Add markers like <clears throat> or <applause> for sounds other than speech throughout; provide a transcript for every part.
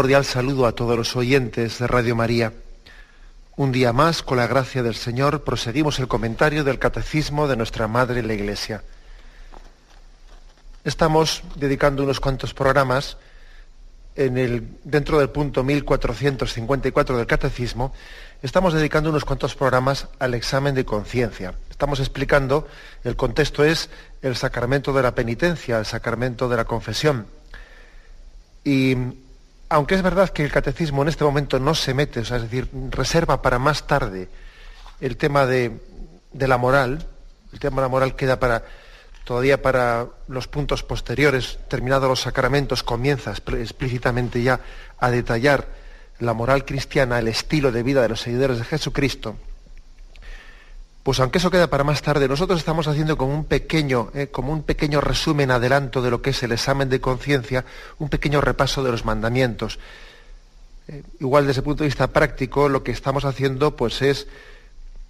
Cordial saludo a todos los oyentes de Radio María. Un día más, con la gracia del Señor, proseguimos el comentario del Catecismo de nuestra Madre la Iglesia. Estamos dedicando unos cuantos programas en el, dentro del punto 1454 del Catecismo, estamos dedicando unos cuantos programas al examen de conciencia. Estamos explicando, el contexto es el sacramento de la penitencia, el sacramento de la confesión. Y aunque es verdad que el catecismo en este momento no se mete, es decir, reserva para más tarde el tema de, la moral, el tema de la moral queda para todavía para los puntos posteriores, terminados los sacramentos, comienza explícitamente ya a detallar la moral cristiana, el estilo de vida de los seguidores de Jesucristo. Pues aunque eso queda para más tarde, nosotros estamos haciendo como un pequeño, eh, como un pequeño resumen adelanto de lo que es el examen de conciencia, un pequeño repaso de los mandamientos. Eh, igual desde el punto de vista práctico, lo que estamos haciendo pues es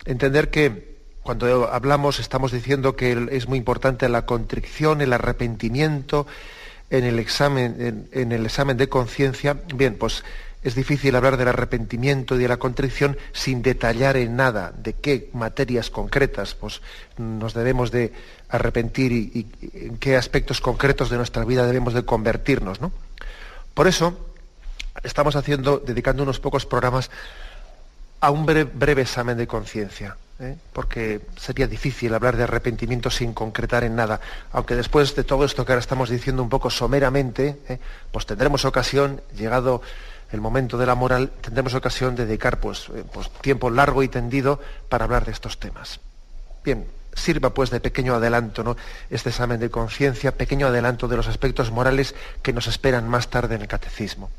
entender que cuando hablamos estamos diciendo que es muy importante la contrición, el arrepentimiento en el examen, en el examen de conciencia. Bien, pues es difícil hablar del arrepentimiento y de la contrición sin detallar en nada de qué materias concretas pues, nos debemos de arrepentir y, en qué aspectos concretos de nuestra vida debemos de convertirnos. Por eso estamos haciendo, dedicando unos pocos programas a un breve, examen de conciencia, ¿eh? porque sería difícil hablar de arrepentimiento sin concretar en nada, aunque después de todo esto que ahora estamos diciendo un poco someramente, ¿eh? pues tendremos ocasión, llegado el momento de la moral, tendremos ocasión de dedicar pues, eh, pues, tiempo largo y tendido para hablar de estos temas. Bien, sirva pues de pequeño adelanto ¿no? este examen de conciencia, pequeño adelanto de los aspectos morales que nos esperan más tarde en el catecismo.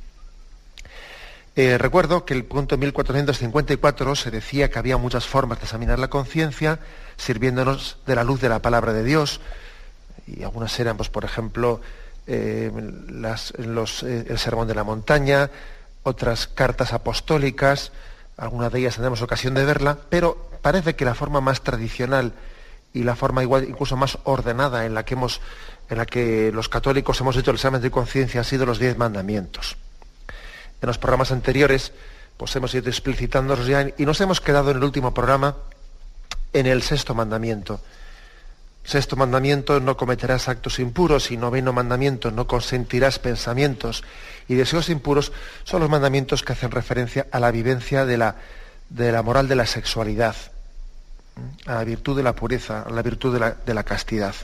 Eh, recuerdo que el punto 1454 se decía que había muchas formas de examinar la conciencia, sirviéndonos de la luz de la palabra de Dios, y algunas eran, pues, por ejemplo, eh, el sermón de la montaña, otras cartas apostólicas, algunas de ellas tendremos ocasión de verla, pero parece que la forma más tradicional y la forma igual incluso más ordenada en la que hemos en la que los católicos hemos hecho el examen de conciencia ha sido los diez mandamientos. En los programas anteriores, pues hemos ido explicitándolos ya y nos hemos quedado en el último programa en el sexto mandamiento. Sexto mandamiento, no cometerás actos impuros y noveno mandamiento, no consentirás pensamientos y deseos impuros, son los mandamientos que hacen referencia a la vivencia de la, de la moral de la sexualidad, a la virtud de la pureza, a la virtud de la, de la castidad.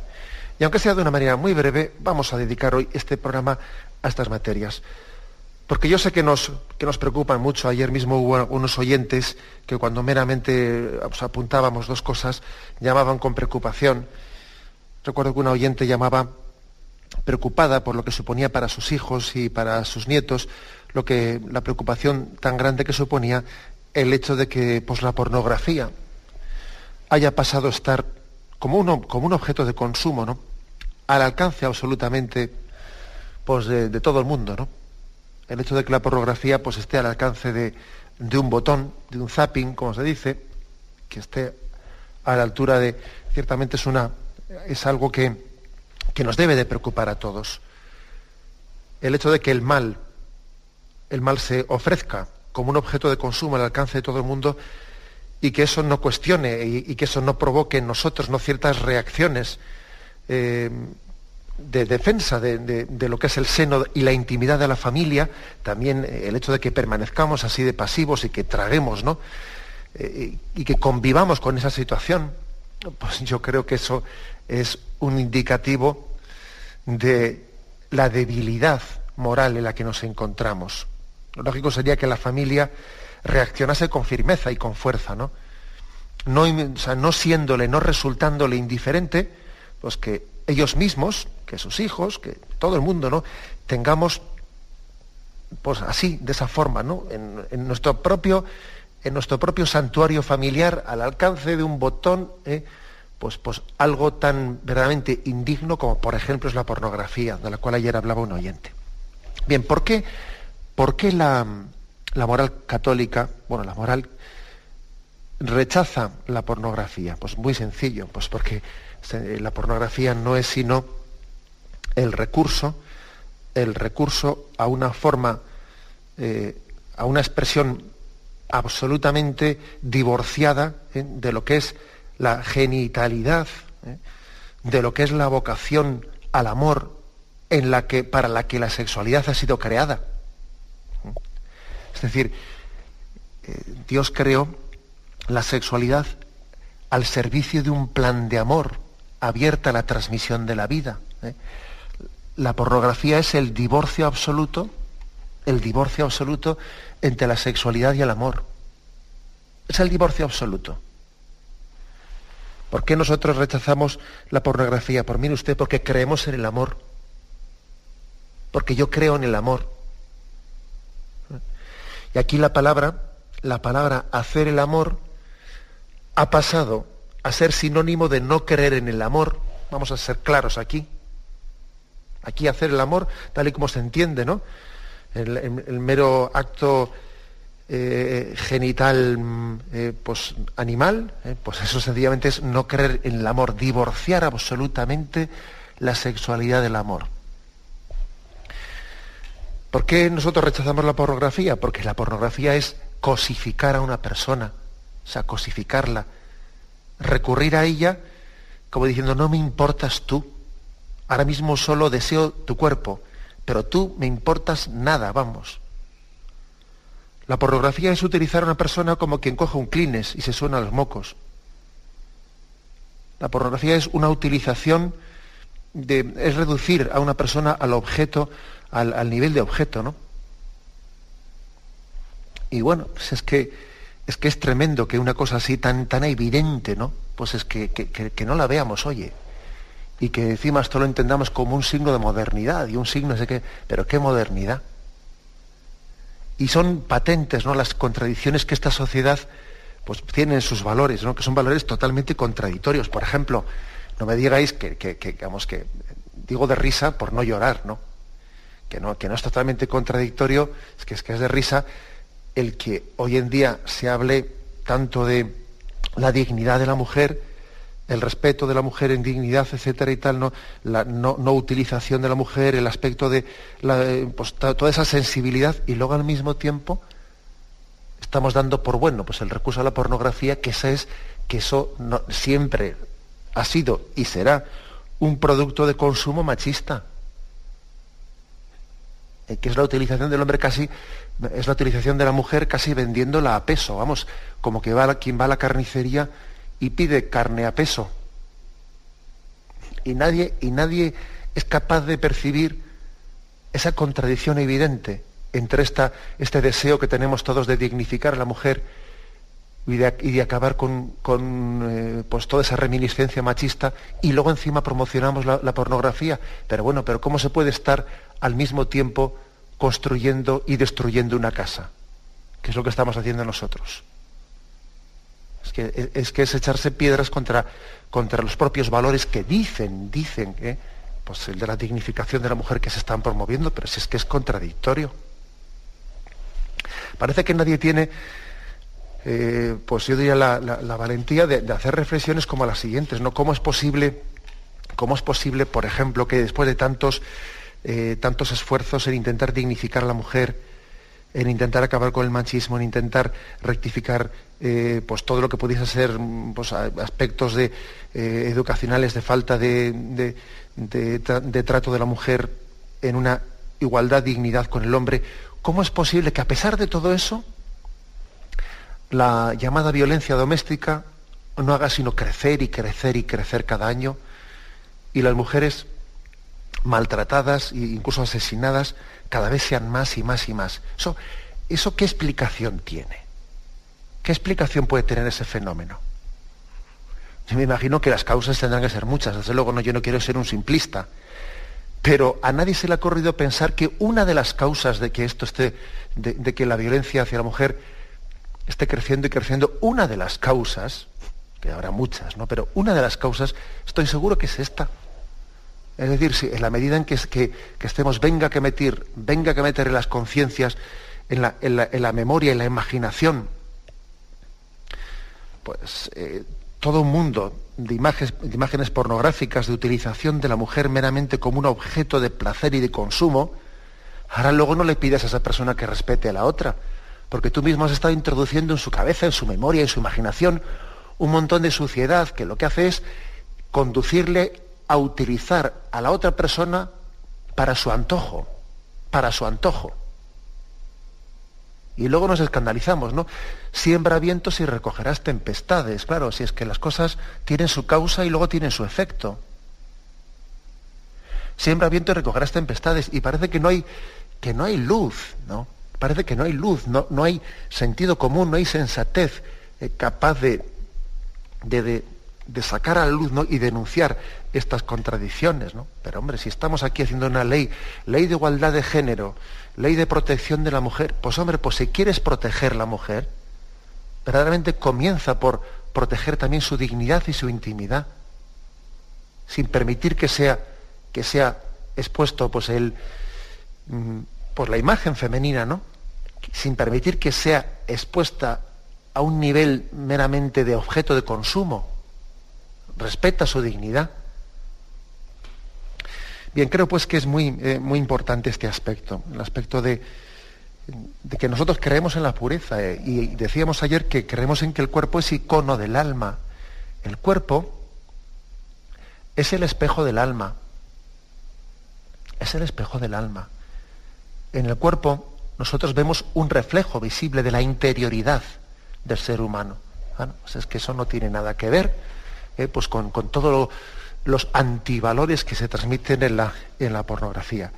Y aunque sea de una manera muy breve, vamos a dedicar hoy este programa a estas materias. Porque yo sé que nos, que nos preocupan mucho. Ayer mismo hubo unos oyentes que cuando meramente apuntábamos dos cosas, llamaban con preocupación. Recuerdo que una oyente llamaba preocupada por lo que suponía para sus hijos y para sus nietos, lo que, la preocupación tan grande que suponía el hecho de que pues, la pornografía haya pasado a estar como, como un objeto de consumo, ¿no? al alcance absolutamente pues, de, todo el mundo. ¿no? El hecho de que la pornografía pues, esté al alcance de, de un botón, de un zapping, como se dice, que esté a la altura de, ciertamente es, una, es algo que, que nos debe de preocupar a todos. El hecho de que el mal, el mal se ofrezca como un objeto de consumo al alcance de todo el mundo y que eso no cuestione y, que eso no provoque en nosotros no ciertas reacciones eh, de defensa de, lo que es el seno y la intimidad de la familia, también el hecho de que permanezcamos así de pasivos y que traguemos, ¿no? Eh, y que convivamos con esa situación, pues yo creo que eso es un indicativo de la debilidad moral en la que nos encontramos. Lo lógico sería que la familia reaccionase con firmeza y con fuerza, ¿no? No, no siéndole, no resultándole indiferente, pues que ellos mismos, que sus hijos, que todo el mundo, ¿no? Tengamos, pues así, de esa forma, ¿no? En, nuestro propio, en nuestro propio santuario familiar, al alcance de un botón, ¿eh? Pues, pues algo tan verdaderamente indigno como, por ejemplo, es la pornografía, de la cual ayer hablaba un oyente. Bien, ¿por qué, por qué la, moral católica, bueno, la moral rechaza la pornografía? Pues muy sencillo, pues porque la pornografía no es sino el recurso, el recurso a una forma, eh, a una expresión absolutamente divorciada ¿eh? de lo que es la genitalidad, ¿eh? de lo que es la vocación al amor en la que, para la que la sexualidad ha sido creada. Es decir, Dios creó la sexualidad al servicio de un plan de amor abierta a la transmisión de la vida. ¿eh? La pornografía es el divorcio absoluto, el divorcio absoluto entre la sexualidad y el amor. Es el divorcio absoluto. ¿Por qué nosotros rechazamos la pornografía? Por mí usted, porque creemos en el amor. Porque yo creo en el amor. Y aquí la palabra, la palabra hacer el amor, ha pasado a ser sinónimo de no creer en el amor. Vamos a ser claros aquí. Aquí hacer el amor, tal y como se entiende, ¿no? El, mero acto eh, genital eh, pues, animal, eh, pues eso sencillamente es no creer en el amor, divorciar absolutamente la sexualidad del amor. ¿Por qué nosotros rechazamos la pornografía? Porque la pornografía es cosificar a una persona, o sea, cosificarla, recurrir a ella como diciendo, no me importas tú, ahora mismo solo deseo tu cuerpo, pero tú me importas nada, vamos. La pornografía es utilizar a una persona como quien coge un clines y se suena a los mocos. La pornografía es una utilización de, es reducir a una persona al objeto, al, nivel de objeto, ¿no? Y bueno, pues es que es que es tremendo que una cosa así tan, tan evidente, ¿no? Pues es que, no la veamos, oye. Y que encima esto lo entendamos como un signo de modernidad y un signo de qué. Pero qué modernidad. Y son patentes, ¿no? Las contradicciones que esta sociedad pues tiene en sus valores, ¿no? Que son valores totalmente contradictorios. Por ejemplo, no me digáis que, digamos que digo de risa por no llorar, ¿no? Que no, que no es totalmente contradictorio, es que es que es de risa el que hoy en día se hable tanto de la dignidad de la mujer, el respeto de la mujer en dignidad, etcétera y tal, no, la no, utilización de la mujer, el aspecto de pues, toda esa sensibilidad y luego al mismo tiempo estamos dando por bueno pues el recurso a la pornografía, que eso es que eso siempre ha sido y será un producto de consumo machista, eh, que es la utilización del hombre casi es la utilización de la mujer casi vendiéndola a peso, vamos, como que va quien va a la carnicería y pide carne a peso. Y nadie, y nadie es capaz de percibir esa contradicción evidente entre esta, este deseo que tenemos todos de dignificar a la mujer y de, acabar con, eh, pues toda esa reminiscencia machista y luego encima promocionamos la, la pornografía. Pero bueno, pero ¿cómo se puede estar al mismo tiempo construyendo y destruyendo una casa, que es lo que estamos haciendo nosotros. Es que es, que es echarse piedras contra, contra los propios valores que dicen, dicen, ¿eh? pues el de la dignificación de la mujer que se están promoviendo, pero si es que es contradictorio. Parece que nadie tiene, eh, pues yo diría, la, valentía de, hacer reflexiones como las siguientes, ¿no? ¿Cómo es posible, cómo es posible, por ejemplo, que después de tantos eh, tantos esfuerzos en intentar dignificar a la mujer, en intentar acabar con el machismo, en intentar rectificar eh, pues todo lo que pudiese ser pues, aspectos de, eh, educacionales de falta de, de, trato de la mujer en una igualdad, dignidad con el hombre. ¿Cómo es posible que a pesar de todo eso, la llamada violencia doméstica no haga sino crecer y crecer y crecer cada año y las mujeres maltratadas e incluso asesinadas cada vez sean más y más y más. ¿Eso, ¿Eso qué explicación tiene? ¿Qué explicación puede tener ese fenómeno? Yo me imagino que las causas tendrán que ser muchas, desde luego no, yo no quiero ser un simplista, pero a nadie se le ha ocurrido pensar que una de las causas de que esto esté, de, que la violencia hacia la mujer esté creciendo y creciendo, una de las causas, que habrá muchas, ¿no? Pero una de las causas, estoy seguro que es esta. Es decir, si en la medida en que, que, que estemos, venga que meter, venga que meter en las conciencias, en la, en, la, en la, memoria, en la imaginación, pues eh, todo un mundo de imágenes, de imágenes pornográficas, de utilización de la mujer meramente como un objeto de placer y de consumo, ahora luego no le pides a esa persona que respete a la otra, porque tú mismo has estado introduciendo en su cabeza, en su memoria, en su imaginación, un montón de suciedad que lo que hace es conducirle a utilizar a la otra persona para su antojo, para su antojo. Y luego nos escandalizamos, ¿no? Siembra vientos y recogerás tempestades. Claro, si es que las cosas tienen su causa y luego tienen su efecto. Siembra viento y recogerás tempestades. Y parece que no hay, que no hay luz, ¿no? Parece que no hay luz, no, no hay sentido común, no hay sensatez eh, capaz de, de, de, sacar a la luz ¿no? y denunciar estas contradicciones. ¿no? Pero hombre, si estamos aquí haciendo una ley, ley de igualdad de género, ley de protección de la mujer. Pues hombre, pues si quieres proteger la mujer, verdaderamente comienza por proteger también su dignidad y su intimidad, sin permitir que sea, que sea expuesto pues el, mm, pues la imagen femenina, ¿no? Sin permitir que sea expuesta a un nivel meramente de objeto de consumo. Respeta su dignidad. Bien, creo pues que es muy, eh, muy importante este aspecto, el aspecto de, que nosotros creemos en la pureza. Eh, y decíamos ayer que creemos en que el cuerpo es icono del alma. El cuerpo es el espejo del alma. Es el espejo del alma. En el cuerpo nosotros vemos un reflejo visible de la interioridad del ser humano. Bueno, pues es que eso no tiene nada que ver eh, pues con, con todo lo los antivalores que se transmiten en la, en la pornografía.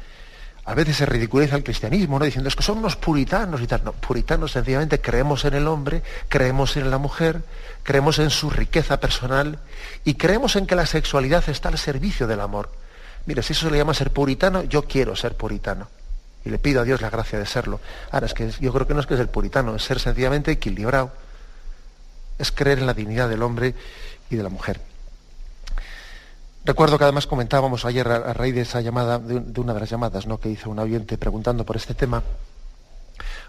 A veces se ridiculiza el cristianismo, ¿no? diciendo es que son unos puritanos y tal. No, puritanos sencillamente creemos en el hombre, creemos en la mujer, creemos en su riqueza personal y creemos en que la sexualidad está al servicio del amor. Mira, si eso se le llama ser puritano, yo quiero ser puritano. Y le pido a Dios la gracia de serlo. Ahora, es que yo creo que no es que es el puritano, es ser sencillamente equilibrado. Es creer en la dignidad del hombre y de la mujer. Recuerdo que además comentábamos ayer a, raíz de esa llamada, de, una de las llamadas ¿no? que hizo un oyente preguntando por este tema,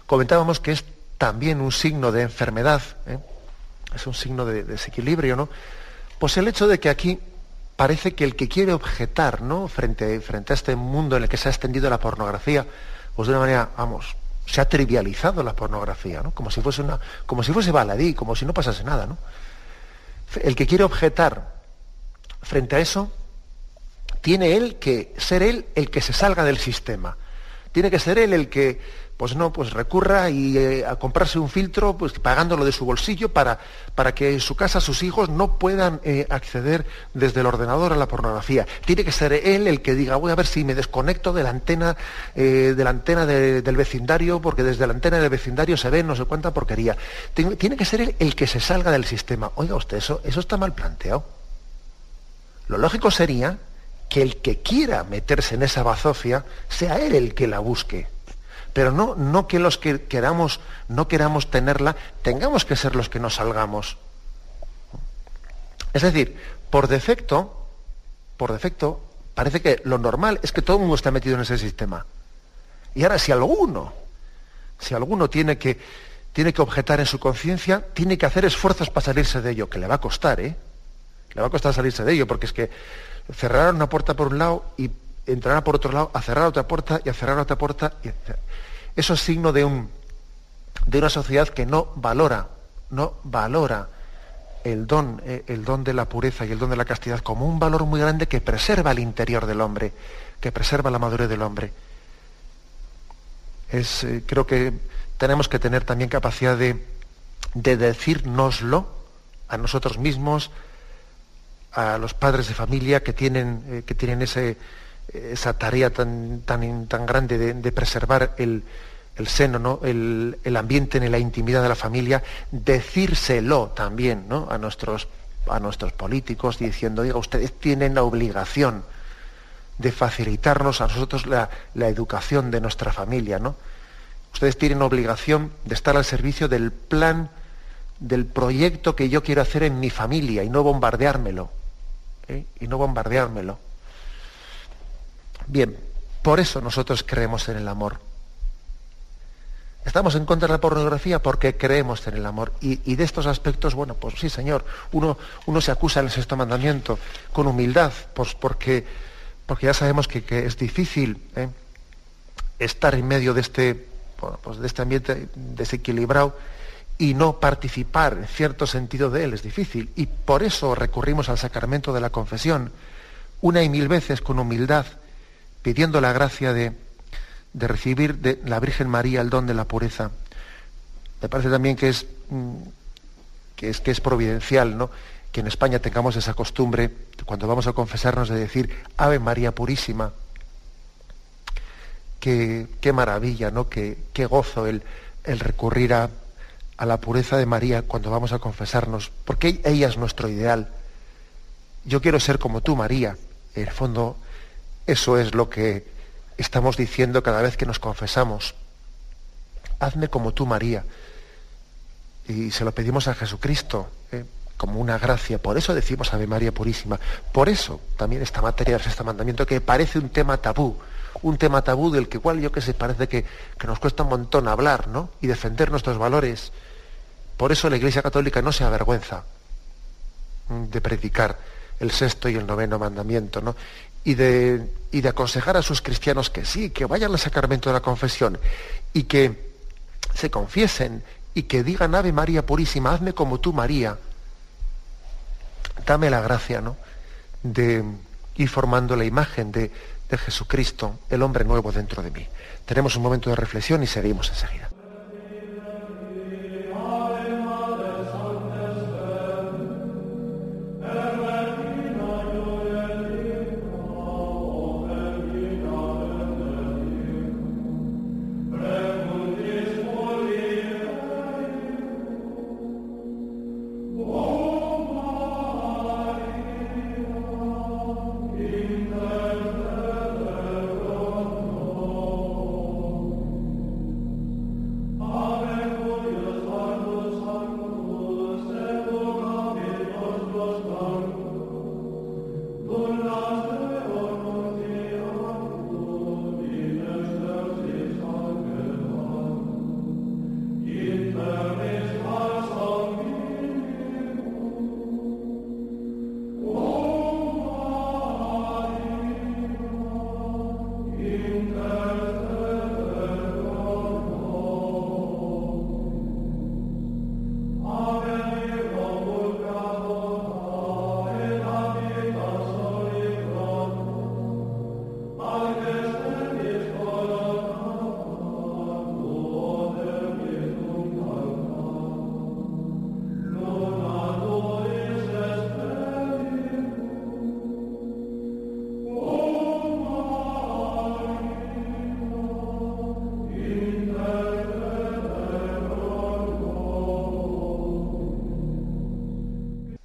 comentábamos que es también un signo de enfermedad, ¿eh? es un signo de, desequilibrio, ¿no? Pues el hecho de que aquí parece que el que quiere objetar, ¿no? Frente, frente a este mundo en el que se ha extendido la pornografía, pues de una manera, vamos, se ha trivializado la pornografía, ¿no? Como si fuese una, como si fuese baladí, como si no pasase nada, ¿no? El que quiere objetar frente a eso, tiene él que ser él el que se salga del sistema. Tiene que ser él el que, pues no, pues recurra y, eh, a comprarse un filtro, pues pagándolo de su bolsillo para, para que en su casa sus hijos no puedan eh, acceder desde el ordenador a la pornografía. Tiene que ser él el que diga, voy a ver si me desconecto de la antena, eh, de la antena del vecindario, porque desde la antena del vecindario se ve no sé cuánta porquería. Tiene, tiene que ser él el que se salga del sistema. Oiga usted, eso, eso está mal planteado. Lo lógico sería que el que quiera meterse en esa bazofia sea él el que la busque. Pero no, no que los que queramos, no queramos tenerla, tengamos que ser los que nos salgamos. Es decir, por defecto, por defecto, parece que lo normal es que todo el mundo está metido en ese sistema. Y ahora, si alguno, si alguno tiene que, tiene que objetar en su conciencia, tiene que hacer esfuerzos para salirse de ello, que le va a costar, ¿eh? Le va a costar salirse de ello, porque es que cerrar una puerta por un lado y entrará por otro lado, a cerrar otra puerta y a cerrar otra puerta. Eso es signo de, un, de una sociedad que no valora, no valora el don, eh, el don de la pureza y el don de la castidad como un valor muy grande que preserva el interior del hombre, que preserva la madurez del hombre. Es, eh, creo que tenemos que tener también capacidad de, de decírnoslo a nosotros mismos, a los padres de familia que tienen, eh, que tienen esa tarea tan, tan, tan grande de, preservar el, seno, ¿no? El, ambiente en la intimidad de la familia, decírselo también ¿no? a, nuestros, a nuestros políticos, diciendo, diga, ustedes tienen la obligación de facilitarnos a nosotros la, la educación de nuestra familia, ¿no? Ustedes tienen obligación de estar al servicio del plan, del proyecto que yo quiero hacer en mi familia y no bombardeármelo. ¿Eh? Y no bombardeármelo. Bien, por eso nosotros creemos en el amor. Estamos en contra de la pornografía porque creemos en el amor. Y, de estos aspectos, bueno, pues sí, Señor, uno, uno se acusa en el sexto mandamiento con humildad, pues porque, porque ya sabemos que, es difícil ¿eh? estar en medio de este pues de este ambiente desequilibrado y no participar en cierto sentido de él es difícil. Y por eso recurrimos al sacramento de la confesión, una y mil veces con humildad, pidiendo la gracia de, recibir de la Virgen María el don de la pureza. Me parece también que es, mm, que es, que es providencial, ¿no? que en España tengamos esa costumbre, cuando vamos a confesarnos, de decir Ave María Purísima, qué, maravilla, ¿no? Qué, qué gozo el, el recurrir a, a, la pureza de María cuando vamos a confesarnos, porque ella es nuestro ideal. Yo quiero ser como tú, María. En el fondo, eso es lo que estamos diciendo cada vez que nos confesamos. Hazme como tú, María. Y se lo pedimos a Jesucristo ¿eh? como una gracia. Por eso decimos Ave María Purísima. Por eso también esta materia este mandamiento que parece un tema tabú un tema tabú del que igual yo que sé, parece que, nos cuesta un montón hablar, ¿no? Y defender nuestros valores. Por eso la Iglesia Católica no se avergüenza de predicar el sexto y el noveno mandamiento, ¿no? Y de, y de aconsejar a sus cristianos que sí, que vayan al sacramento de la confesión y que se confiesen y que digan Ave María Purísima, hazme como tú María. Dame la gracia, ¿no? De ir formando la imagen de, de Jesucristo, el hombre nuevo dentro de mí. Tenemos un momento de reflexión y seguimos enseguida.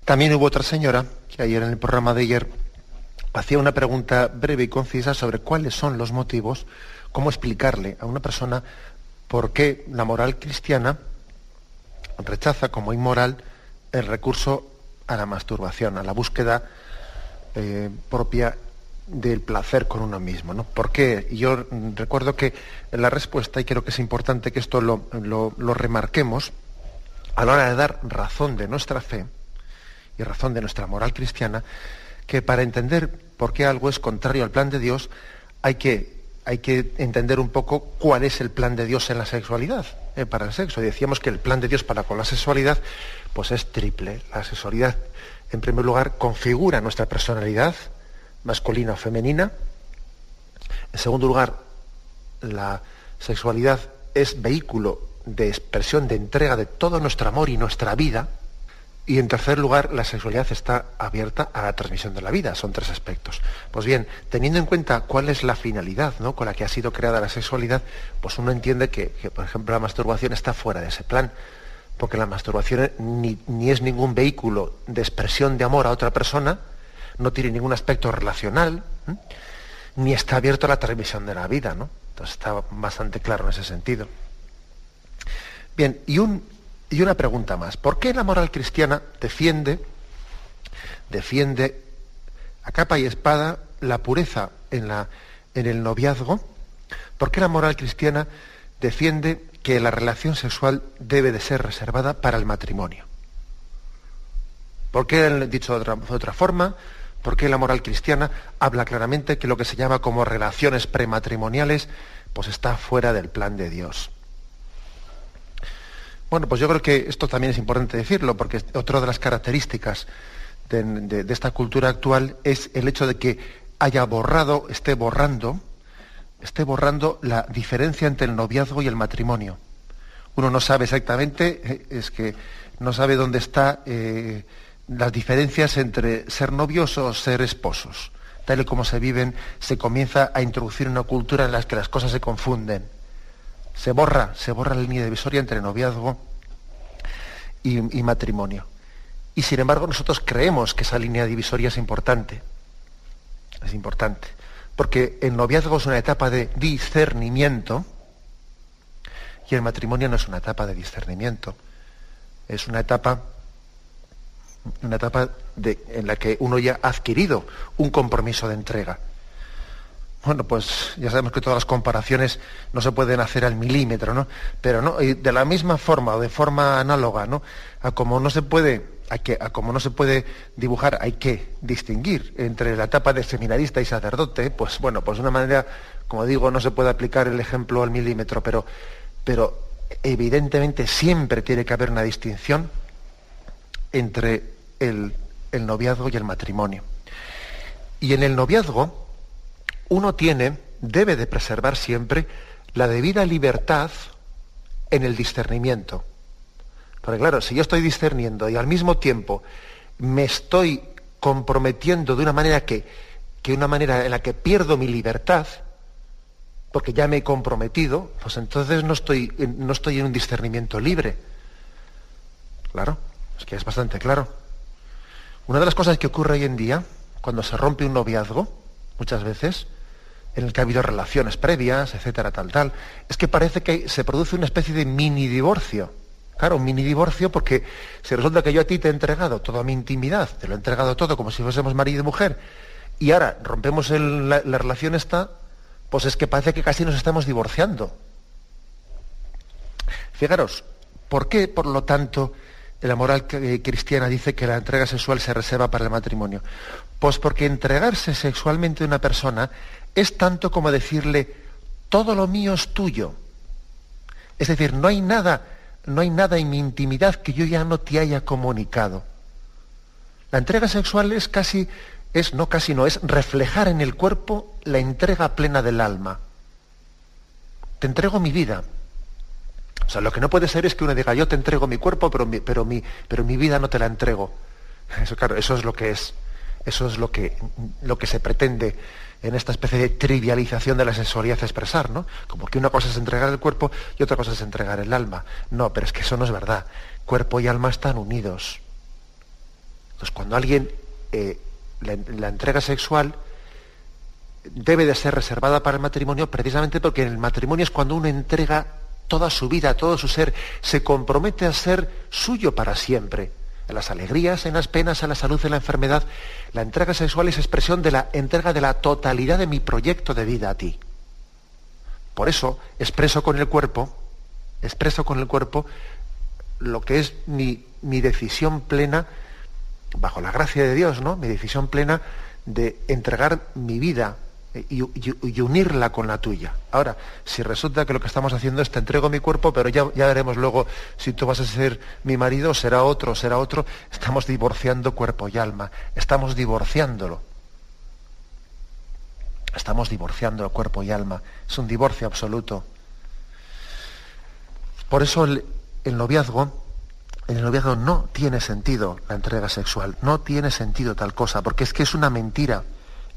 También hubo otra señora que ayer en el programa de ayer hacía una pregunta breve y concisa sobre cuáles son los motivos, cómo explicarle a una persona por qué la moral cristiana rechaza como inmoral el recurso a la masturbación, a la búsqueda eh, propia del placer con uno mismo. ¿no? ¿Por qué? Yo recuerdo que la respuesta, y creo que es importante que esto lo, lo remarquemos, a la hora de dar razón de nuestra fe, y razón de nuestra moral cristiana, que para entender por qué algo es contrario al plan de Dios, hay que, hay que entender un poco cuál es el plan de Dios en la sexualidad, eh, para el sexo. Decíamos que el plan de Dios para con la sexualidad, pues es triple. La sexualidad, en primer lugar, configura nuestra personalidad, masculina o femenina. En segundo lugar, la sexualidad es vehículo de expresión, de entrega de todo nuestro amor y nuestra vida, Y en tercer lugar, la sexualidad está abierta a la transmisión de la vida. Son tres aspectos. Pues bien, teniendo en cuenta cuál es la finalidad ¿no? con la que ha sido creada la sexualidad, pues uno entiende que, por ejemplo, la masturbación está fuera de ese plan. Porque la masturbación ni, es ningún vehículo de expresión de amor a otra persona, no tiene ningún aspecto relacional, ni está abierto a la transmisión de la vida. ¿no? Entonces está bastante claro en ese sentido. Bien, y un y una pregunta más. ¿Por qué la moral cristiana defiende, defiende a capa y espada la pureza en, la, en el noviazgo? ¿Por qué la moral cristiana defiende que la relación sexual debe de ser reservada para el matrimonio? ¿Por qué, dicho de otra, forma, por qué la moral cristiana habla claramente que lo que se llama como relaciones prematrimoniales pues está fuera del plan de Dios? Bueno, pues yo creo que esto también es importante decirlo, porque otra de las características de, esta cultura actual es el hecho de que haya borrado, esté borrando, esté borrando la diferencia entre el noviazgo y el matrimonio. Uno no sabe exactamente, eh, es que no sabe dónde están eh, las diferencias entre ser novios o ser esposos. Tal y como se viven, se comienza a introducir una cultura en la que las cosas se confunden se borra, se borra la línea divisoria entre noviazgo y, matrimonio. Y sin embargo nosotros creemos que esa línea divisoria es importante. Es importante. Porque el noviazgo es una etapa de discernimiento y el matrimonio no es una etapa de discernimiento. Es una etapa, una etapa en la que uno ya ha adquirido un compromiso de entrega. Bueno, pues ya sabemos que todas las comparaciones no se pueden hacer al milímetro, ¿no? Pero no, de la misma forma o de forma análoga, ¿no? A como no se puede, a que, a como no se puede dibujar, hay que distinguir entre la etapa de seminarista y sacerdote, pues bueno, pues de una manera, como digo, no se puede aplicar el ejemplo al milímetro, pero, pero evidentemente siempre tiene que haber una distinción entre el noviazgo y el matrimonio. Y en el noviazgo, uno tiene, debe de preservar siempre la debida libertad en el discernimiento. Porque claro, si yo estoy discerniendo y al mismo tiempo me estoy comprometiendo de una manera que, que una manera en la que pierdo mi libertad, porque ya me he comprometido, pues entonces no estoy, no estoy en un discernimiento libre. Claro, es que es bastante claro. Una de las cosas que ocurre hoy en día, cuando se rompe un noviazgo, muchas veces, en el que ha habido relaciones previas, etcétera, tal, tal, es que parece que se produce una especie de mini divorcio. Claro, un mini divorcio porque si resulta que yo a ti te he entregado toda mi intimidad, te lo he entregado todo como si fuésemos marido y mujer, y ahora rompemos la, relación esta, pues es que parece que casi nos estamos divorciando. Fijaros, ¿por qué, por lo tanto, la moral cristiana dice que la entrega sexual se reserva para el matrimonio? Pues porque entregarse sexualmente a una persona es tanto como decirle, todo lo mío es tuyo. Es decir, no hay nada, no hay nada en mi intimidad que yo ya no te haya comunicado. La entrega sexual es casi, es no casi no, es reflejar en el cuerpo la entrega plena del alma. Te entrego mi vida. O sea, lo que no puede ser es que uno diga, yo te entrego mi cuerpo, pero mi, pero mi, pero mi vida no te la entrego. Eso, claro, eso es lo que es. Eso es lo que, lo que se pretende en esta especie de trivialización de la sexualidad expresar, ¿no? Como que una cosa es entregar el cuerpo y otra cosa es entregar el alma. No, pero es que eso no es verdad. Cuerpo y alma están unidos. Entonces, cuando alguien eh, la, entrega sexual debe de ser reservada para el matrimonio precisamente porque en el matrimonio es cuando uno entrega toda su vida, todo su ser, se compromete a ser suyo para siempre en las alegrías, en las penas, en la salud, en la enfermedad. La entrega sexual es expresión de la entrega de la totalidad de mi proyecto de vida a ti. Por eso expreso con el cuerpo, expreso con el cuerpo lo que es mi, mi decisión plena, bajo la gracia de Dios, ¿no? Mi decisión plena de entregar mi vida y, unirla con la tuya. Ahora, si resulta que lo que estamos haciendo es te entrego mi cuerpo, pero ya, ya veremos luego si tú vas a ser mi marido, será otro, será otro, estamos divorciando cuerpo y alma, estamos divorciándolo. Estamos divorciando cuerpo y alma, es un divorcio absoluto. Por eso el, el noviazgo en el noviazgo no tiene sentido la entrega sexual, no tiene sentido tal cosa, porque es que es una mentira.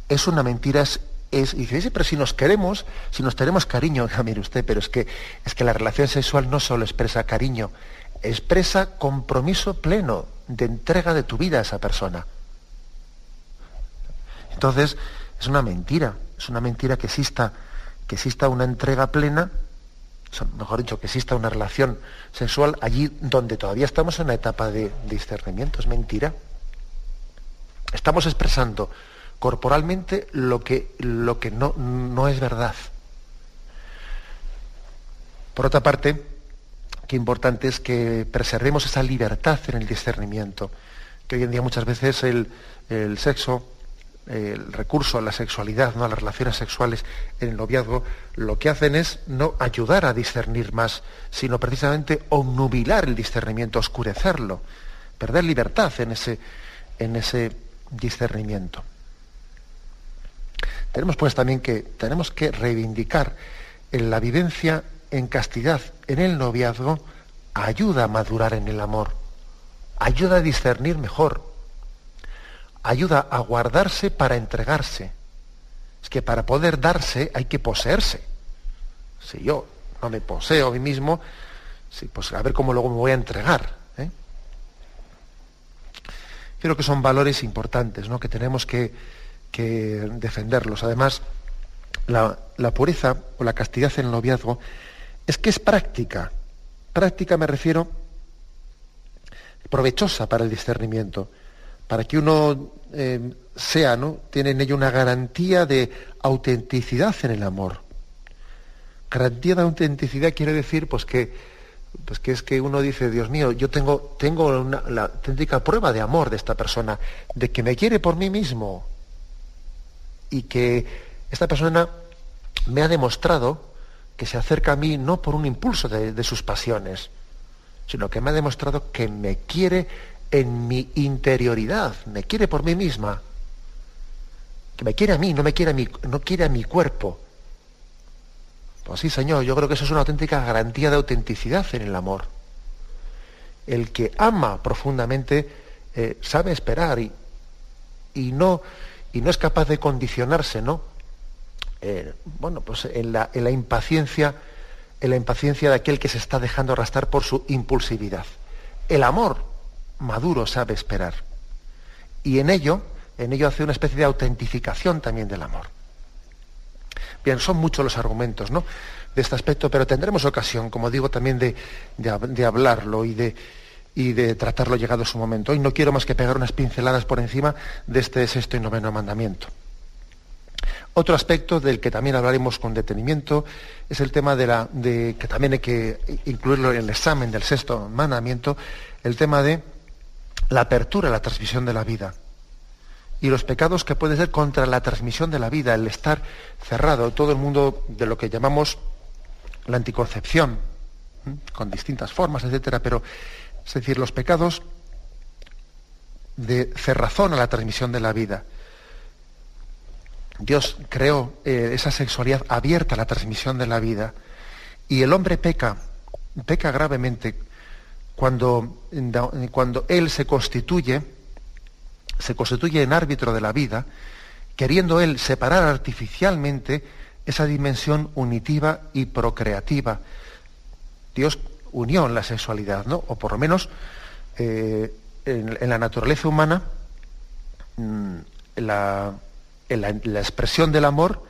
Es una mentira, es, y dice, pero si nos queremos, si nos tenemos cariño, <laughs> mire usted, pero es que, es que la relación sexual no solo expresa cariño, expresa compromiso pleno de entrega de tu vida a esa persona. Entonces, es una mentira, es una mentira que exista, que exista una entrega plena mejor dicho, que exista una relación sexual allí donde todavía estamos en la etapa de discernimiento. Es mentira. Estamos expresando corporalmente lo que, no, es verdad. Por otra parte, qué importante es que preservemos esa libertad en el discernimiento, que hoy en día muchas veces el, el sexo el recurso a la sexualidad, ¿no? a las relaciones sexuales en el noviazgo, lo que hacen es no ayudar a discernir más, sino precisamente obnubilar el discernimiento, oscurecerlo, perder libertad en ese, en ese discernimiento. Tenemos pues también que, tenemos que reivindicar en la vivencia en castidad en el noviazgo, ayuda a madurar en el amor, ayuda a discernir mejor, ayuda a guardarse para entregarse. Es que para poder darse hay que poseerse. Si yo no me poseo a mí mismo, pues a ver cómo luego me voy a entregar. ¿eh? Creo que son valores importantes, ¿no? que tenemos que, defenderlos. Además, la, la, pureza o la castidad en el noviazgo es que es práctica. Práctica me refiero provechosa para el discernimiento para que uno eh, sea, ¿no? Tiene en ello una garantía de autenticidad en el amor. Garantía de autenticidad quiere decir, pues que, pues que es que uno dice, Dios mío, yo tengo, tengo la auténtica prueba de amor de esta persona, de que me quiere por mí mismo y que esta persona me ha demostrado que se acerca a mí no por un impulso de, sus pasiones, sino que me ha demostrado que me quiere en mi interioridad, me quiere por mí misma, que me quiere a mí, no me quiere a mi, no quiere a mi cuerpo. Pues sí, Señor, yo creo que eso es una auténtica garantía de autenticidad en el amor. El que ama profundamente eh, sabe esperar y, y, no, y no es capaz de condicionarse, ¿no? Eh, bueno, pues en la, en la impaciencia, en la impaciencia de aquel que se está dejando arrastrar por su impulsividad. El amor maduro sabe esperar. Y en ello, en ello hace una especie de autentificación también del amor. Bien, son muchos los argumentos ¿no? de este aspecto, pero tendremos ocasión, como digo, también de, de, hablarlo y de, y de tratarlo llegado su momento. Hoy no quiero más que pegar unas pinceladas por encima de este sexto y noveno mandamiento. Otro aspecto del que también hablaremos con detenimiento es el tema de la, de, que también hay que incluirlo en el examen del sexto mandamiento, el tema de la apertura, la transmisión de la vida. Y los pecados que pueden ser contra la transmisión de la vida, el estar cerrado, todo el mundo de lo que llamamos la anticoncepción, con distintas formas, etcétera, pero es decir, los pecados de cerrazón a la transmisión de la vida. Dios creó eh, esa sexualidad abierta a la transmisión de la vida y el hombre peca, peca gravemente cuando, cuando él se constituye, se constituye en árbitro de la vida, queriendo él separar artificialmente esa dimensión unitiva y procreativa. Dios unió en la sexualidad, ¿no? O por lo menos eh, en, la naturaleza humana, mm, la, expresión del amor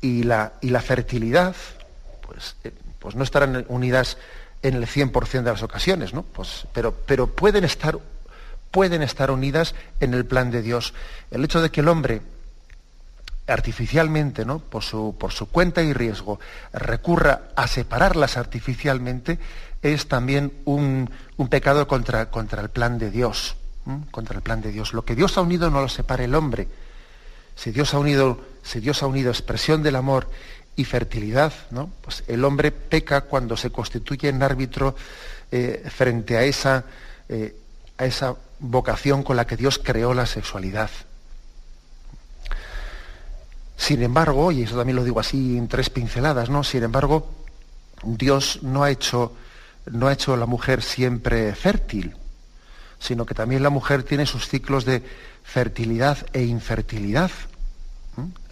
y la, y la fertilidad, pues, eh, pues no estarán unidas en el 100% de las ocasiones, ¿no? Pues, pero, pero pueden, estar, pueden estar unidas en el plan de Dios. El hecho de que el hombre artificialmente, ¿no? por, su, por su cuenta y riesgo, recurra a separarlas artificialmente, es también un, pecado contra, contra, el plan de Dios. Contra el plan de Dios. Lo que Dios ha unido no lo separa el hombre. Si Dios ha unido, si Dios ha unido expresión del amor y fertilidad, ¿no? Pues el hombre peca cuando se constituye en árbitro eh, frente a esa, eh, a esa vocación con la que Dios creó la sexualidad. Sin embargo, y eso también lo digo así en tres pinceladas, ¿no? Sin embargo, Dios no ha hecho no ha hecho a la mujer siempre fértil, sino que también la mujer tiene sus ciclos de fertilidad e infertilidad.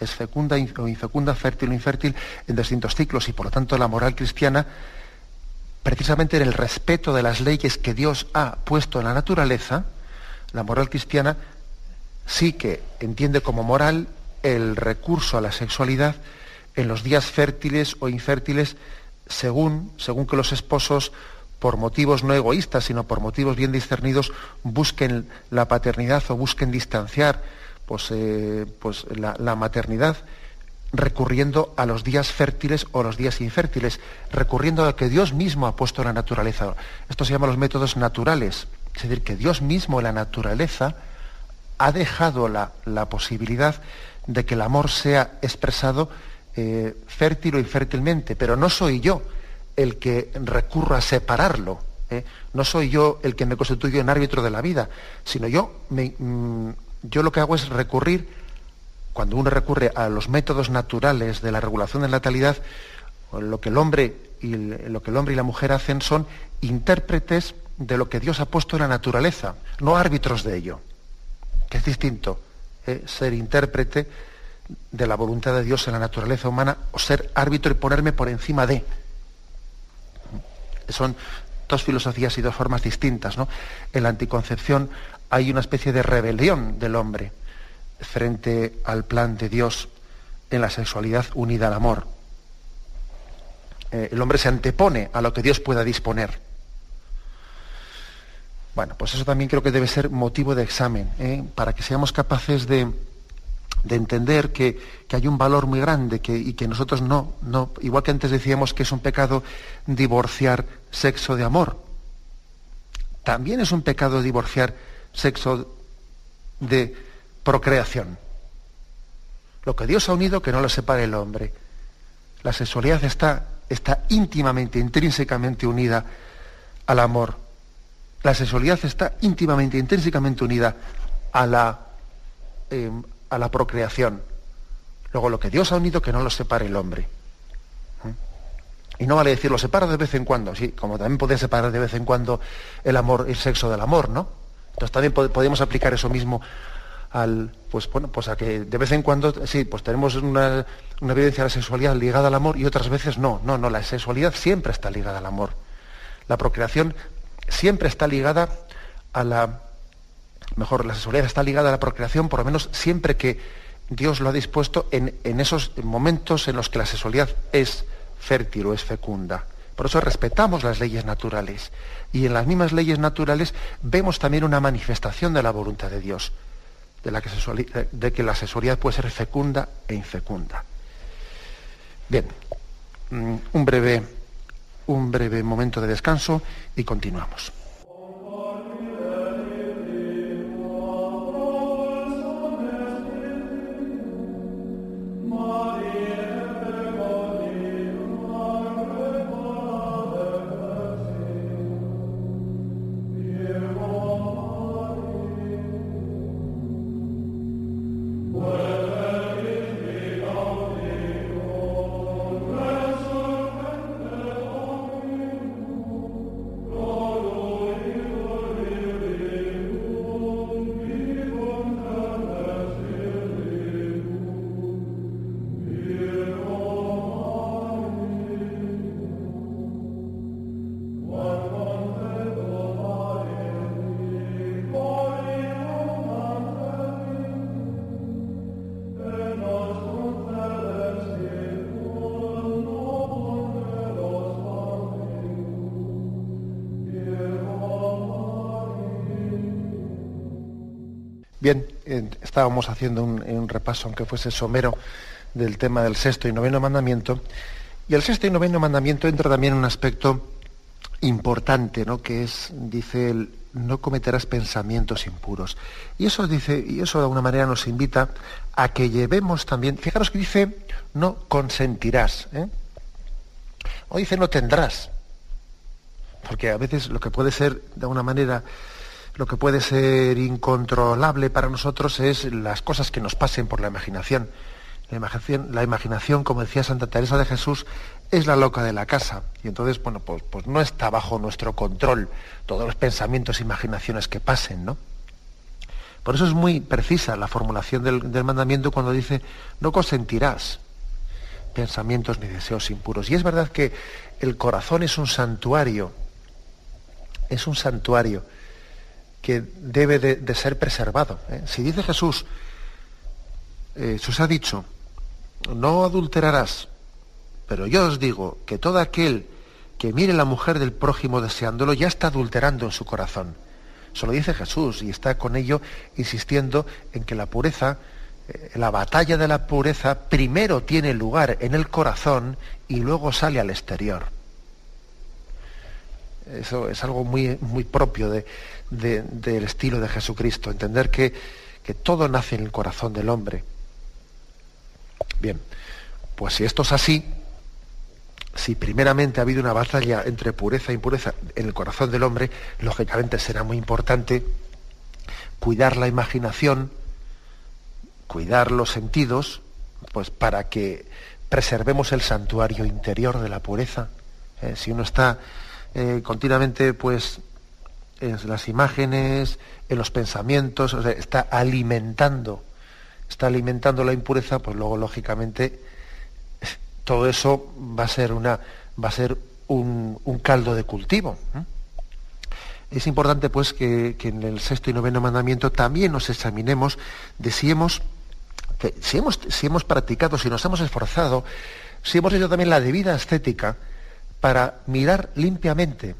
Es fecunda o infecunda, fértil o infértil en distintos ciclos y por lo tanto la moral cristiana, precisamente en el respeto de las leyes que Dios ha puesto en la naturaleza, la moral cristiana sí que entiende como moral el recurso a la sexualidad en los días fértiles o infértiles según, según que los esposos, por motivos no egoístas, sino por motivos bien discernidos, busquen la paternidad o busquen distanciar pues, eh, pues la, maternidad recurriendo a los días fértiles o los días infértiles, recurriendo a lo que Dios mismo ha puesto en la naturaleza. Esto se llama los métodos naturales, es decir, que Dios mismo en la naturaleza ha dejado la, la posibilidad de que el amor sea expresado eh, fértil o infértilmente, pero no soy yo el que recurro a separarlo, ¿eh? no soy yo el que me constituyo en árbitro de la vida, sino yo, mm, yo lo que hago es recurrir, cuando uno recurre a los métodos naturales de la regulación de natalidad, lo que el hombre y, lo que el hombre y la mujer hacen son intérpretes de lo que Dios ha puesto en la naturaleza, no árbitros de ello, que es distinto ¿eh? ser intérprete de la voluntad de Dios en la naturaleza humana o ser árbitro y ponerme por encima de. Son dos filosofías y dos formas distintas. ¿no? En la anticoncepción hay una especie de rebelión del hombre frente al plan de Dios en la sexualidad unida al amor. Eh, el hombre se antepone a lo que Dios pueda disponer. Bueno, pues eso también creo que debe ser motivo de examen, ¿eh? para que seamos capaces de, de entender que, hay un valor muy grande y que nosotros no, no, igual que antes decíamos que es un pecado divorciar sexo de amor, también es un pecado divorciar sexo de procreación. Lo que Dios ha unido, que no lo separe el hombre. La sexualidad está, está íntimamente, intrínsecamente unida al amor. La sexualidad está íntimamente, intrínsecamente unida a la, eh, a la procreación. Luego, lo que Dios ha unido, que no lo separe el hombre. ¿Mm? Y no vale decir, lo separa de vez en cuando, sí, como también puede separar de vez en cuando el amor, el sexo del amor, ¿no? Entonces también podemos aplicar eso mismo al, pues bueno, pues a que de vez en cuando, sí, pues tenemos una, una evidencia de la sexualidad ligada al amor y otras veces no, no, no, la sexualidad siempre está ligada al amor. La procreación siempre está ligada a la, mejor, la sexualidad está ligada a la procreación, por lo menos siempre que Dios lo ha dispuesto en, esos momentos en los que la sexualidad es fértil o es fecunda. Por eso respetamos las leyes naturales. Y en las mismas leyes naturales vemos también una manifestación de la voluntad de Dios, de, la que, de que la sexualidad puede ser fecunda e infecunda. Bien, mm, un breve, un breve momento de descanso y continuamos. Estábamos haciendo un, repaso, aunque fuese somero, del tema del sexto y noveno mandamiento. Y el sexto y noveno mandamiento entra también en un aspecto importante, ¿no? que es, dice no cometerás pensamientos impuros. Y eso dice, y eso de alguna manera nos invita a que llevemos también, fijaros que dice no consentirás, ¿eh? o dice no tendrás, porque a veces lo que puede ser de alguna manera lo que puede ser incontrolable para nosotros es las cosas que nos pasen por la imaginación. La imaginación, como decía Santa Teresa de Jesús, es la loca de la casa. Y entonces, bueno, pues, pues no está bajo nuestro control todos los pensamientos e imaginaciones que pasen, ¿no? Por eso es muy precisa la formulación del mandamiento cuando dice, no consentirás pensamientos ni deseos impuros. Y es verdad que el corazón es un santuario, es un santuario que debe de, ser preservado. ¿eh? Si dice Jesús, eh, se os ha dicho, no adulterarás, pero yo os digo que todo aquel que mire la mujer del prójimo deseándolo ya está adulterando en su corazón. Eso lo dice Jesús y está con ello insistiendo en que la pureza, eh, la batalla de la pureza primero tiene lugar en el corazón y luego sale al exterior. Eso es algo muy, muy propio de, del estilo de Jesucristo, entender que, que todo nace en el corazón del hombre. Bien, pues si esto es así, si primeramente ha habido una batalla entre pureza e impureza en el corazón del hombre, lógicamente será muy importante cuidar la imaginación, cuidar los sentidos, pues para que preservemos el santuario interior de la pureza. Eh, si uno está eh, continuamente pues en las imágenes, en los pensamientos, está alimentando, está alimentando la impureza, pues luego lógicamente todo eso va a ser una, va a ser un, caldo de cultivo. Es importante pues que, en el sexto y noveno mandamiento también nos examinemos de si hemos, si hemos, si hemos practicado, si nos hemos esforzado, si hemos hecho también la debida estética para mirar limpiamente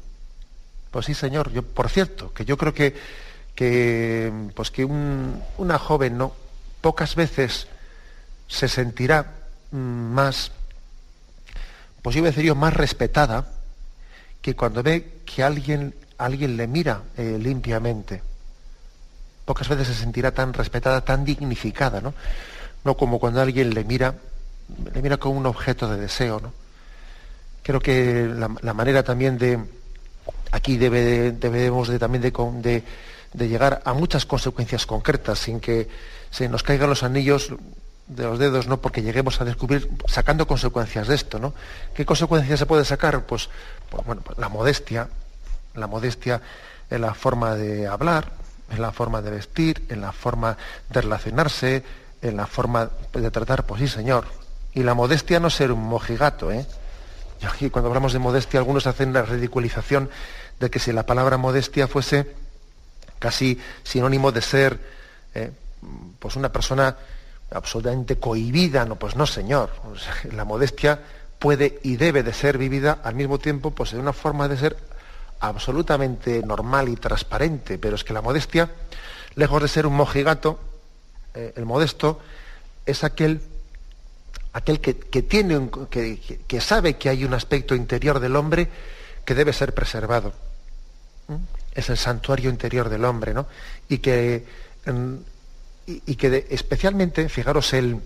pues sí, señor. Yo, por cierto, que yo creo que, que, pues que una joven no pocas veces se sentirá mm, más, pues yo iba más respetada que cuando ve que alguien, alguien le mira eh, limpiamente. Pocas veces se sentirá tan respetada, tan dignificada, ¿no? No como cuando alguien le mira, le mira como un objeto de deseo, ¿no? Creo que la manera también de, aquí debemos de, también de, llegar a muchas consecuencias concretas sin que se nos caigan los anillos de los dedos, ¿no? Porque lleguemos a descubrir sacando consecuencias de esto, ¿no? ¿Qué consecuencias se puede sacar? Pues, pues bueno, pues la modestia, la modestia en la forma de hablar, en la forma de vestir, en la forma de relacionarse, en la forma de tratar, pues sí, señor. Y la modestia no ser un mojigato, ¿eh? Y aquí cuando hablamos de modestia, algunos hacen la ridiculización de que si la palabra modestia fuese casi sinónimo de ser eh, pues una persona absolutamente cohibida, no, pues no señor. la modestia puede y debe de ser vivida al mismo tiempo pues de una forma de ser absolutamente normal y transparente, pero es que la modestia, lejos de ser un mojigato, eh, el modesto es aquel aquel que, tiene que, sabe que hay un aspecto interior del hombre que debe ser preservado. Es el santuario interior del hombre, ¿no? Y que, y, que especialmente, fijaros, el,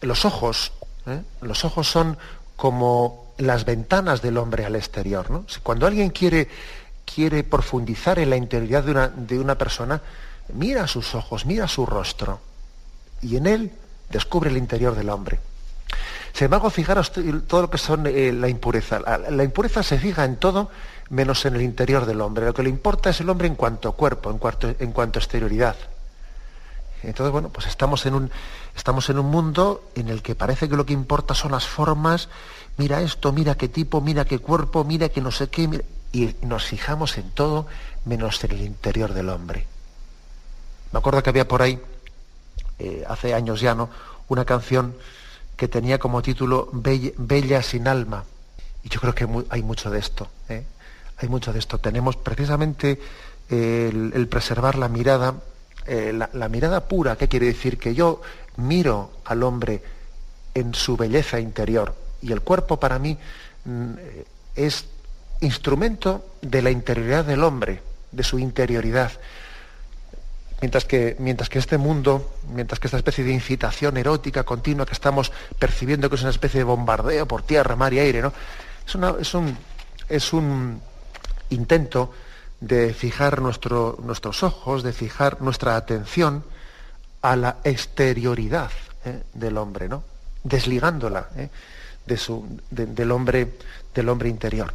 los ojos, ¿eh? los ojos son como las ventanas del hombre al exterior. ¿no? Cuando alguien quiere, quiere profundizar en la interioridad de una, de una persona, mira sus ojos, mira su rostro, y en él descubre el interior del hombre. Sin embargo, fijaros todo lo que son eh, la impureza. La, impureza se fija en todo menos en el interior del hombre. Lo que le importa es el hombre en cuanto a cuerpo, en cuanto, en a exterioridad. Entonces, bueno, pues estamos en, un, estamos en un mundo en el que parece que lo que importa son las formas. Mira esto, mira qué tipo, mira qué cuerpo, mira qué no sé qué. y nos fijamos en todo menos en el interior del hombre. Me acuerdo que había por ahí eh, hace años ya, ¿no? Una canción que tenía como título Bella, sin alma. Y yo creo que hay mucho de esto. ¿eh? Hay mucho de esto. Tenemos precisamente el, preservar la mirada, eh, la, mirada pura, ¿qué quiere decir? Que yo miro al hombre en su belleza interior. Y el cuerpo para mí mm, es instrumento de la interioridad del hombre, de su interioridad. Mientras que, mientras que este mundo, mientras que esta especie de incitación erótica continua que estamos percibiendo que es una especie de bombardeo por tierra, mar y aire, ¿no? es, un, es un intento de fijar nuestros ojos, de fijar nuestra atención a la exterioridad, ¿eh? del hombre, ¿no? Desligándola ¿eh? de su, del hombre, del hombre interior,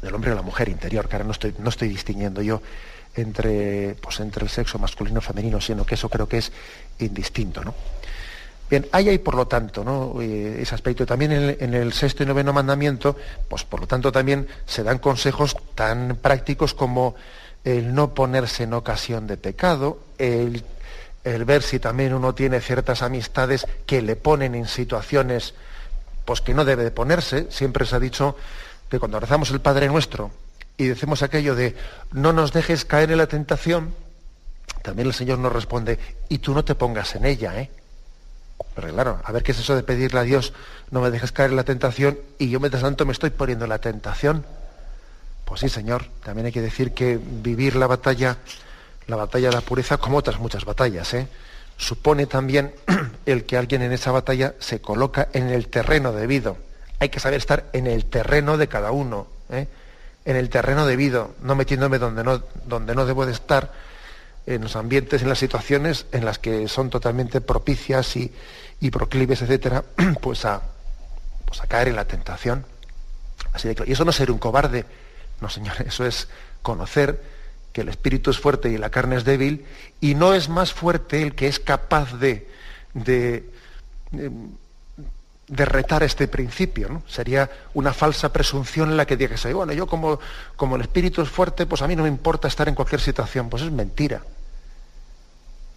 del hombre o la mujer interior, que ahora no estoy, no estoy distinguiendo yo entre, pues, entre el sexo masculino y femenino, sino que eso creo que es indistinto, ¿no? Bien, hay ahí, por lo tanto, ¿no? Eh, ese aspecto. También en el, sexto y noveno mandamiento, pues por lo tanto también se dan consejos tan prácticos como el no ponerse en ocasión de pecado, el, ver si también uno tiene ciertas amistades que le ponen en situaciones pues que no debe de ponerse. Siempre se ha dicho que cuando rezamos el Padre Nuestro y decimos aquello de no nos dejes caer en la tentación, también el Señor nos responde, y tú no te pongas en ella, ¿eh? Pero claro, a ver qué es eso de pedirle a Dios, no me dejes caer en la tentación y yo mientras tanto me estoy poniendo en la tentación. Pues sí, Señor, también hay que decir que vivir la batalla, la batalla de la pureza, como otras muchas batallas, ¿eh? supone también <clears throat> el que alguien en esa batalla se coloca en el terreno debido. Hay que saber estar en el terreno de cada uno, ¿eh? En el terreno debido, no metiéndome donde no, donde no debo de estar, en los ambientes, en las situaciones en las que son totalmente propicias y, proclives, etcétera, <clears throat> pues a, pues a caer en la tentación. Así de Y eso no es ser un cobarde, no señor, <laughs> eso es conocer que el espíritu es fuerte y la carne es débil, y no es más fuerte el que es capaz de, de, retar este principio. ¿no? Sería una falsa presunción en la que diga que bueno, yo como, como el espíritu es fuerte, pues a mí no me importa estar en cualquier situación. Pues es mentira.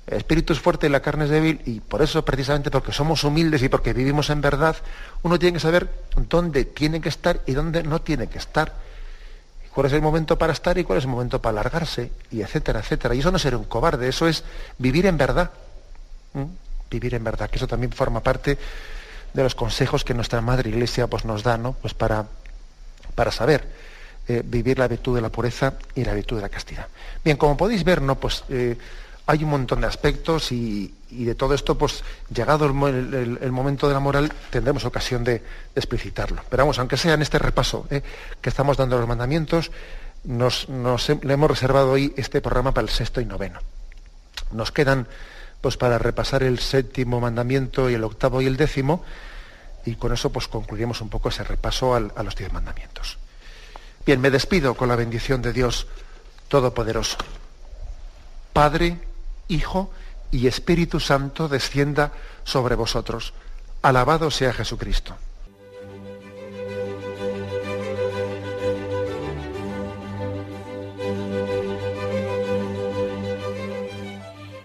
El espíritu es fuerte y la carne es débil y por eso, precisamente porque somos humildes y porque vivimos en verdad, uno tiene que saber dónde tiene que estar y dónde no tiene que estar. cuál es el momento para estar y cuál es el momento para alargarse, y etcétera, etcétera. Y eso no es un cobarde, eso es vivir en verdad. Vivir en verdad, que eso también forma parte de los consejos que nuestra Madre Iglesia pues, nos da, ¿no? Pues para, para saber eh, vivir la virtud de la pureza y la virtud de la castidad. Bien, como podéis ver, ¿no? Pues eh, hay un montón de aspectos y, de todo esto, pues llegado el, momento de la moral, tendremos ocasión de, explicitarlo. Pero vamos, aunque sea en este repaso ¿eh? que estamos dando los mandamientos, nos, le hemos reservado hoy este programa para el sexto y noveno. Nos quedan, pues para repasar el séptimo mandamiento y el octavo y el décimo, y con eso pues concluiremos un poco ese repaso a los diez mandamientos. Bien, me despido con la bendición de Dios Todopoderoso. Padre, Hijo y Espíritu Santo descienda sobre vosotros. Alabado sea Jesucristo.